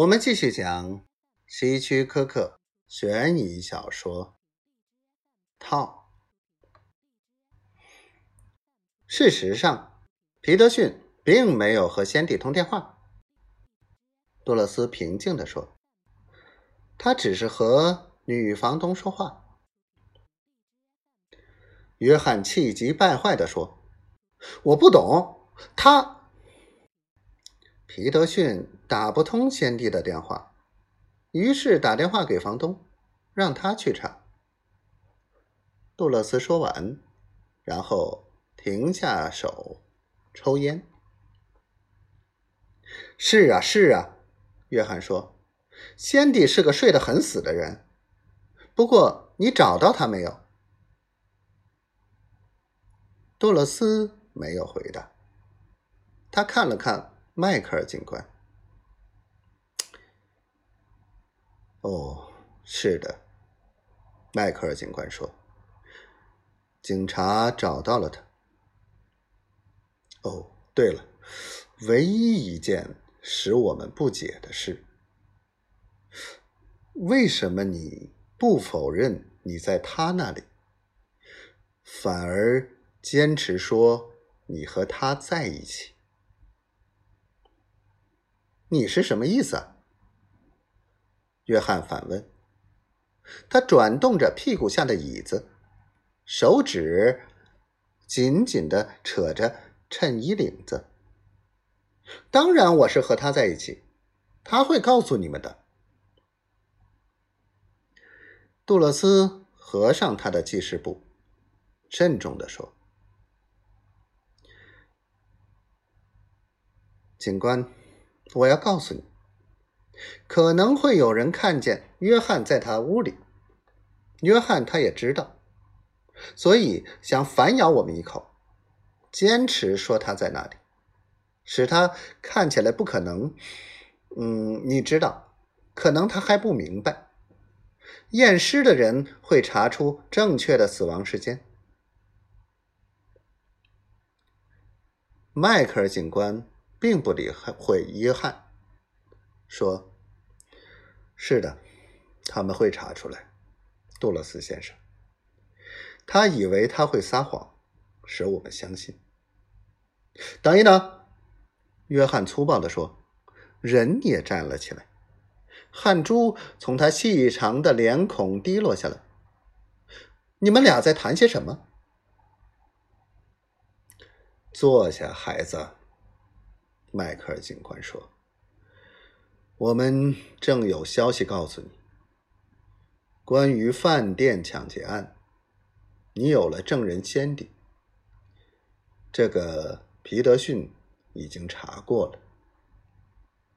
我们继续讲希区柯克悬疑小说《套》。事实上，皮德逊并没有和先帝通电话。杜勒斯平静地说：“他只是和女房东说话。”约翰气急败坏地说：“我不懂他。”皮德逊打不通先帝的电话，于是打电话给房东，让他去查。杜勒斯说完，然后停下手，抽烟。是啊，是啊，约翰说：“先帝是个睡得很死的人。不过，你找到他没有？”杜勒斯没有回答，他看了看。迈克尔警官。哦，是的，迈克尔警官说，警察找到了他。哦，对了，唯一一件使我们不解的事，为什么你不否认你在他那里，反而坚持说你和他在一起？你是什么意思？啊？约翰反问。他转动着屁股下的椅子，手指紧紧的扯着衬衣领子。当然，我是和他在一起。他会告诉你们的。杜勒斯合上他的记事簿，慎重的说：“警官。”我要告诉你，可能会有人看见约翰在他屋里。约翰他也知道，所以想反咬我们一口，坚持说他在那里，使他看起来不可能。嗯，你知道，可能他还不明白，验尸的人会查出正确的死亡时间。迈克尔警官。并不理会约翰，说：“是的，他们会查出来。”杜勒斯先生，他以为他会撒谎，使我们相信。等一等，约翰粗暴地说，人也站了起来，汗珠从他细长的脸孔滴落下来。你们俩在谈些什么？坐下，孩子。迈克尔警官说：“我们正有消息告诉你，关于饭店抢劫案，你有了证人先例。这个皮德逊已经查过了。”